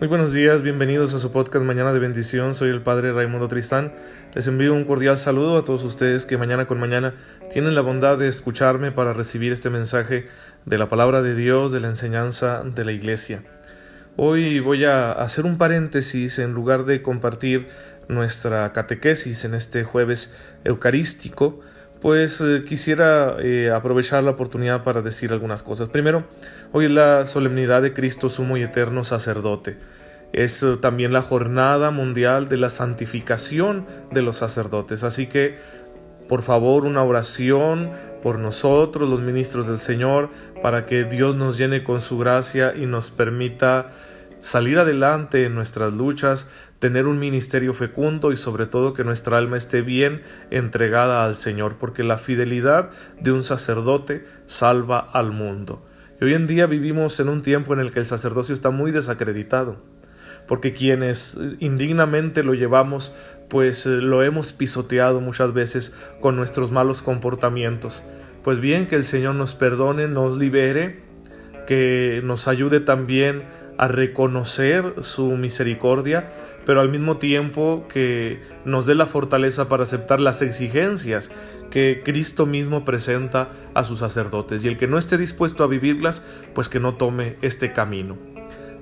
Muy buenos días, bienvenidos a su podcast Mañana de Bendición. Soy el Padre Raimundo Tristán. Les envío un cordial saludo a todos ustedes que mañana con mañana tienen la bondad de escucharme para recibir este mensaje de la palabra de Dios, de la enseñanza de la Iglesia. Hoy voy a hacer un paréntesis en lugar de compartir nuestra catequesis en este jueves eucarístico pues eh, quisiera eh, aprovechar la oportunidad para decir algunas cosas. Primero, hoy es la solemnidad de Cristo Sumo y Eterno Sacerdote. Es eh, también la jornada mundial de la santificación de los sacerdotes. Así que, por favor, una oración por nosotros, los ministros del Señor, para que Dios nos llene con su gracia y nos permita salir adelante en nuestras luchas, tener un ministerio fecundo y sobre todo que nuestra alma esté bien entregada al Señor, porque la fidelidad de un sacerdote salva al mundo. Y hoy en día vivimos en un tiempo en el que el sacerdocio está muy desacreditado, porque quienes indignamente lo llevamos, pues eh, lo hemos pisoteado muchas veces con nuestros malos comportamientos. Pues bien, que el Señor nos perdone, nos libere, que nos ayude también a reconocer su misericordia, pero al mismo tiempo que nos dé la fortaleza para aceptar las exigencias que Cristo mismo presenta a sus sacerdotes. Y el que no esté dispuesto a vivirlas, pues que no tome este camino.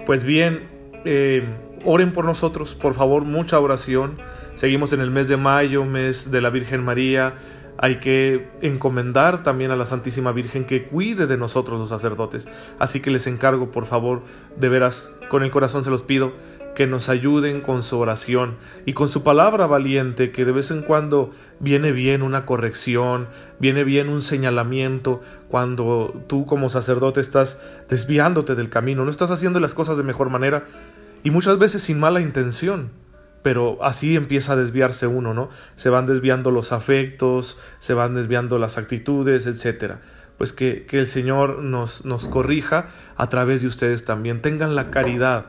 Pues bien, eh, oren por nosotros, por favor, mucha oración. Seguimos en el mes de mayo, mes de la Virgen María hay que encomendar también a la Santísima Virgen que cuide de nosotros los sacerdotes. Así que les encargo, por favor, de veras, con el corazón se los pido, que nos ayuden con su oración y con su palabra valiente, que de vez en cuando viene bien una corrección, viene bien un señalamiento, cuando tú como sacerdote estás desviándote del camino, no estás haciendo las cosas de mejor manera y muchas veces sin mala intención pero así empieza a desviarse uno, ¿no? Se van desviando los afectos, se van desviando las actitudes, etcétera. Pues que, que el Señor nos, nos corrija a través de ustedes también. Tengan la caridad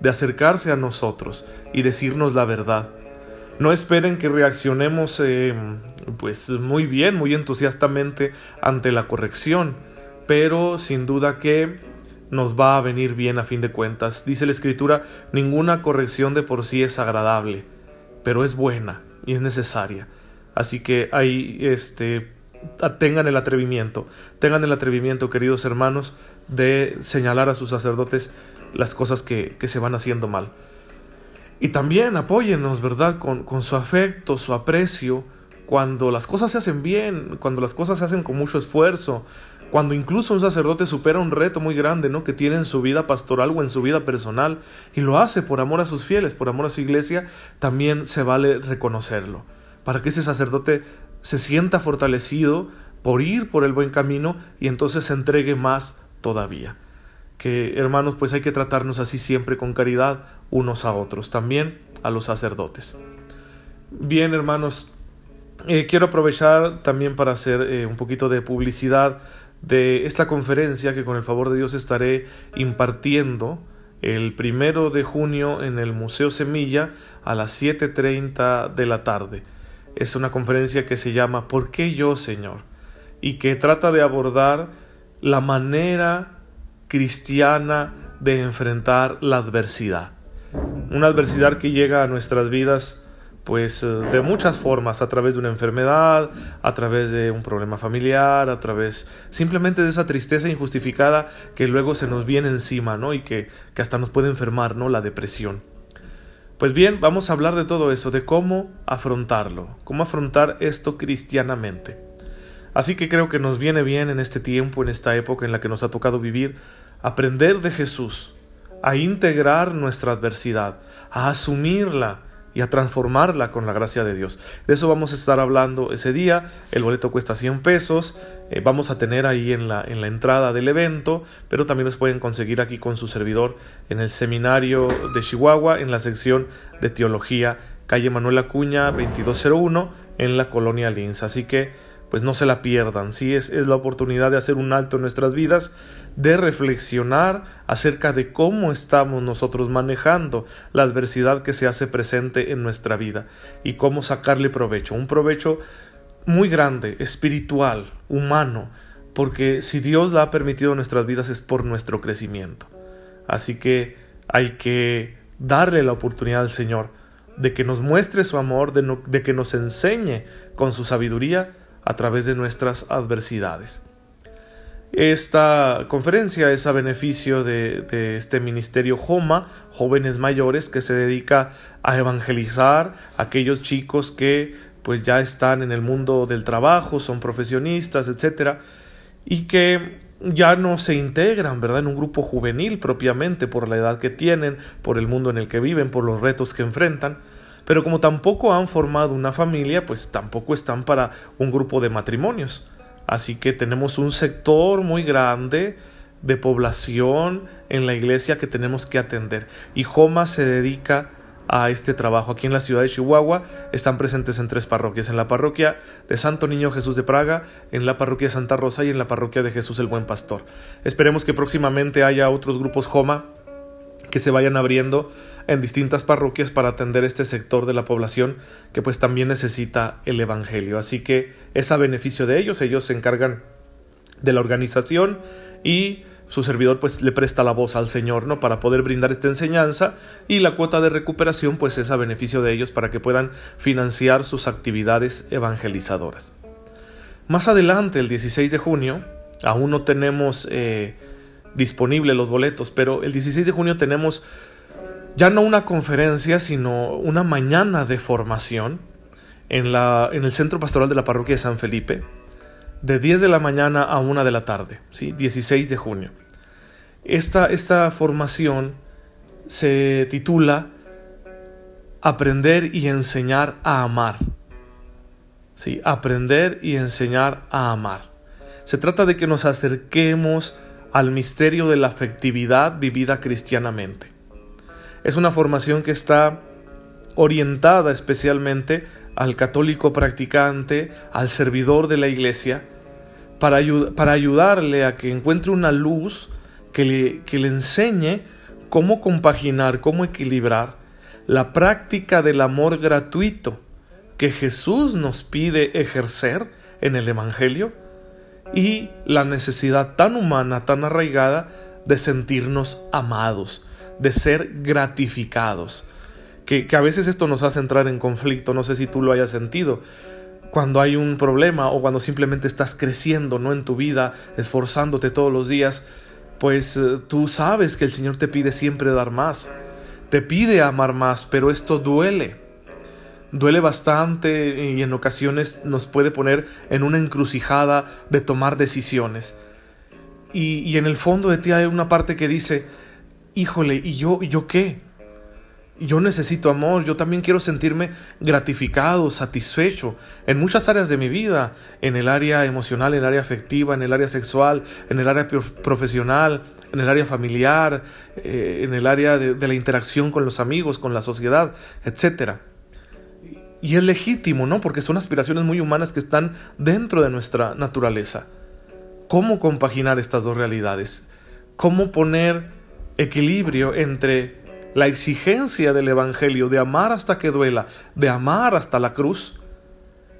de acercarse a nosotros y decirnos la verdad. No esperen que reaccionemos eh, pues muy bien, muy entusiastamente ante la corrección, pero sin duda que nos va a venir bien a fin de cuentas. Dice la escritura, ninguna corrección de por sí es agradable, pero es buena y es necesaria. Así que ahí este tengan el atrevimiento, tengan el atrevimiento, queridos hermanos, de señalar a sus sacerdotes las cosas que, que se van haciendo mal. Y también apóyennos, ¿verdad? Con, con su afecto, su aprecio, cuando las cosas se hacen bien, cuando las cosas se hacen con mucho esfuerzo, cuando incluso un sacerdote supera un reto muy grande, ¿no? que tiene en su vida pastoral o en su vida personal y lo hace por amor a sus fieles, por amor a su iglesia, también se vale reconocerlo, para que ese sacerdote se sienta fortalecido por ir por el buen camino y entonces se entregue más todavía. Que hermanos, pues hay que tratarnos así siempre con caridad unos a otros, también a los sacerdotes. Bien, hermanos, eh, quiero aprovechar también para hacer eh, un poquito de publicidad de esta conferencia que con el favor de Dios estaré impartiendo el primero de junio en el Museo Semilla a las 7.30 de la tarde. Es una conferencia que se llama ¿Por qué yo, Señor? y que trata de abordar la manera cristiana de enfrentar la adversidad. Una adversidad que llega a nuestras vidas pues eh, de muchas formas, a través de una enfermedad, a través de un problema familiar, a través simplemente de esa tristeza injustificada que luego se nos viene encima, ¿no? Y que, que hasta nos puede enfermar, ¿no? La depresión. Pues bien, vamos a hablar de todo eso, de cómo afrontarlo, cómo afrontar esto cristianamente. Así que creo que nos viene bien en este tiempo, en esta época en la que nos ha tocado vivir, aprender de Jesús, a integrar nuestra adversidad, a asumirla, y a transformarla con la gracia de Dios. De eso vamos a estar hablando ese día. El boleto cuesta 100 pesos. Eh, vamos a tener ahí en la, en la entrada del evento, pero también los pueden conseguir aquí con su servidor en el seminario de Chihuahua, en la sección de teología, calle Manuel Acuña 2201, en la colonia Linz. Así que pues no se la pierdan. Sí, es, es la oportunidad de hacer un alto en nuestras vidas, de reflexionar acerca de cómo estamos nosotros manejando la adversidad que se hace presente en nuestra vida y cómo sacarle provecho. Un provecho muy grande, espiritual, humano, porque si Dios la ha permitido en nuestras vidas es por nuestro crecimiento. Así que hay que darle la oportunidad al Señor de que nos muestre su amor, de, que nos enseñe con su sabiduría a través de nuestras adversidades. Esta conferencia es a beneficio de, este ministerio JOMA, jóvenes mayores, que se dedica a evangelizar a aquellos chicos que pues ya están en el mundo del trabajo, son profesionistas, etcétera, y que ya no se integran, ¿verdad?, en un grupo juvenil propiamente por la edad que tienen, por el mundo en el que viven, por los retos que enfrentan, pero como tampoco han formado una familia, pues tampoco están para un grupo de matrimonios. Así que tenemos un sector muy grande de población en la iglesia que tenemos que atender. Y Joma se dedica a este trabajo. Aquí en la ciudad de Chihuahua están presentes en tres parroquias, en la parroquia de Santo Niño Jesús de Praga, en la parroquia de Santa Rosa y en la parroquia de Jesús el Buen Pastor. Esperemos que próximamente haya otros grupos Joma que se vayan abriendo en distintas parroquias para atender este sector de la población que pues también necesita el Evangelio. Así que es a beneficio de ellos, ellos se encargan de la organización y su servidor pues le presta la voz al Señor, ¿no? Para poder brindar esta enseñanza y la cuota de recuperación pues es a beneficio de ellos para que puedan financiar sus actividades evangelizadoras. Más adelante, el 16 de junio, aún no tenemos eh, disponibles los boletos, pero el 16 de junio tenemos ya no una conferencia, sino una mañana de formación en, la, en el Centro Pastoral de la Parroquia de San Felipe, de 10 de la mañana a 1 de la tarde, ¿sí? 16 de junio. Esta, esta formación se titula Aprender y enseñar a amar. ¿Sí? Aprender y enseñar a amar. Se trata de que nos acerquemos al misterio de la afectividad vivida cristianamente. Es una formación que está orientada especialmente al católico practicante, al servidor de la iglesia, para, ayudarle a que encuentre una luz que le, que le enseñe cómo compaginar, cómo equilibrar la práctica del amor gratuito que Jesús nos pide ejercer en el Evangelio y la necesidad tan humana, tan arraigada de sentirnos amados, de ser gratificados. Que, que, a veces esto nos hace entrar en conflicto, no sé si tú lo hayas sentido. Cuando hay un problema o cuando simplemente estás creciendo, no en tu vida, esforzándote todos los días, pues eh, tú sabes que el Señor te pide siempre dar más, te pide amar más, pero esto duele duele bastante y en ocasiones nos puede poner en una encrucijada de tomar decisiones. Y, en el fondo de ti hay una parte que dice, híjole, ¿y yo, yo qué? Yo necesito amor, yo también quiero sentirme gratificado, satisfecho en muchas áreas de mi vida, en el área emocional, en el área afectiva, en el área sexual, en el área profesional, en el área familiar, eh, en el área de, de la interacción con los amigos, con la sociedad, etcétera. Y es legítimo, ¿no? Porque son aspiraciones muy humanas que están dentro de nuestra naturaleza. ¿Cómo compaginar estas dos realidades? ¿Cómo poner equilibrio entre la exigencia del Evangelio de amar hasta que duela, de amar hasta la cruz,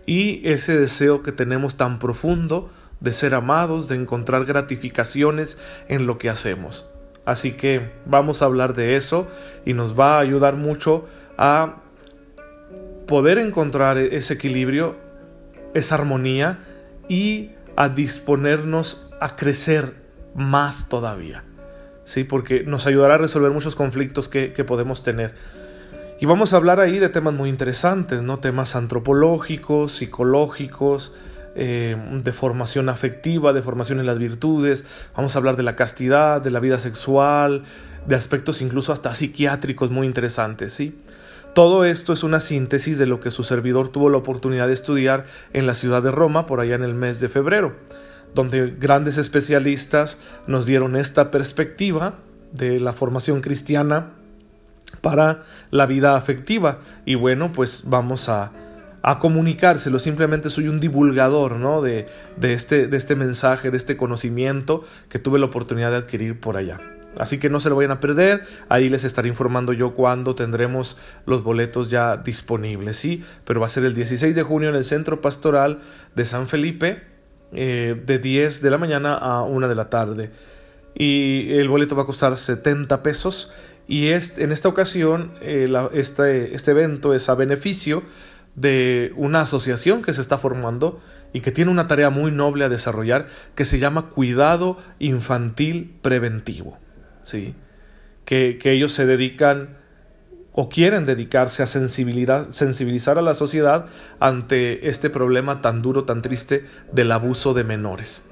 y ese deseo que tenemos tan profundo de ser amados, de encontrar gratificaciones en lo que hacemos? Así que vamos a hablar de eso y nos va a ayudar mucho a poder encontrar ese equilibrio, esa armonía y a disponernos a crecer más todavía. ¿Sí? Porque nos ayudará a resolver muchos conflictos que, podemos tener. Y vamos a hablar ahí de temas muy interesantes, ¿no? Temas antropológicos, psicológicos, eh, de formación afectiva, de formación en las virtudes. Vamos a hablar de la castidad, de la vida sexual, de aspectos incluso hasta psiquiátricos muy interesantes, ¿sí? Todo esto es una síntesis de lo que su servidor tuvo la oportunidad de estudiar en la ciudad de Roma por allá en el mes de febrero, donde grandes especialistas nos dieron esta perspectiva de la formación cristiana para la vida afectiva. Y bueno, pues vamos a, comunicárselo. Simplemente soy un divulgador ¿no? este, de este mensaje, de este conocimiento que tuve la oportunidad de adquirir por allá. Así que no se lo vayan a perder, ahí les estaré informando yo cuándo tendremos los boletos ya disponibles, ¿sí? Pero va a ser el 16 de junio en el Centro Pastoral de San Felipe, eh, de 10 de la mañana a 1 de la tarde. Y el boleto va a costar 70 pesos Y en esta ocasión, eh, este, este evento es a beneficio de una asociación que se está formando y que tiene una tarea muy noble a desarrollar que se llama Cuidado Infantil Preventivo. ¿Sí? Que, que ellos se dedican o quieren dedicarse a sensibilizar, sensibilizar a la sociedad ante este problema tan duro, tan triste del abuso de menores.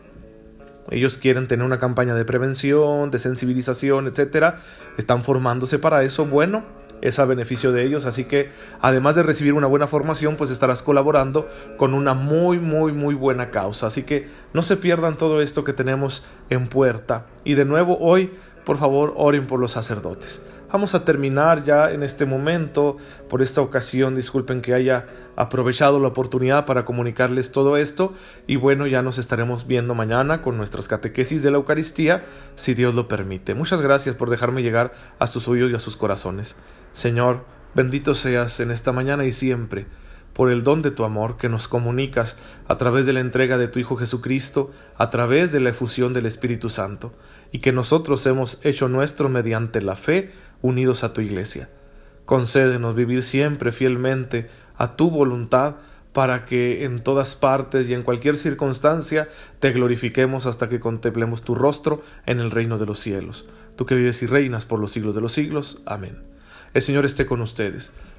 Ellos quieren tener una campaña de prevención, de sensibilización, etcétera. Están formándose para eso. Bueno, es a beneficio de ellos, así que además de recibir una buena formación, pues estarás colaborando con una muy, muy, muy buena causa. Así que no se pierdan todo esto que tenemos en puerta. Y de nuevo hoy, por favor, oren por los sacerdotes. Vamos a terminar ya en este momento, por esta ocasión, disculpen que haya aprovechado la oportunidad para comunicarles todo esto y bueno, ya nos estaremos viendo mañana con nuestras catequesis de la Eucaristía, si Dios lo permite. Muchas gracias por dejarme llegar a sus oídos y a sus corazones. Señor, bendito seas en esta mañana y siempre por el don de tu amor que nos comunicas a través de la entrega de tu Hijo Jesucristo, a través de la efusión del Espíritu Santo, y que nosotros hemos hecho nuestro mediante la fe unidos a tu Iglesia. Concédenos vivir siempre fielmente a tu voluntad, para que en todas partes y en cualquier circunstancia te glorifiquemos hasta que contemplemos tu rostro en el reino de los cielos. Tú que vives y reinas por los siglos de los siglos. Amén. El Señor esté con ustedes.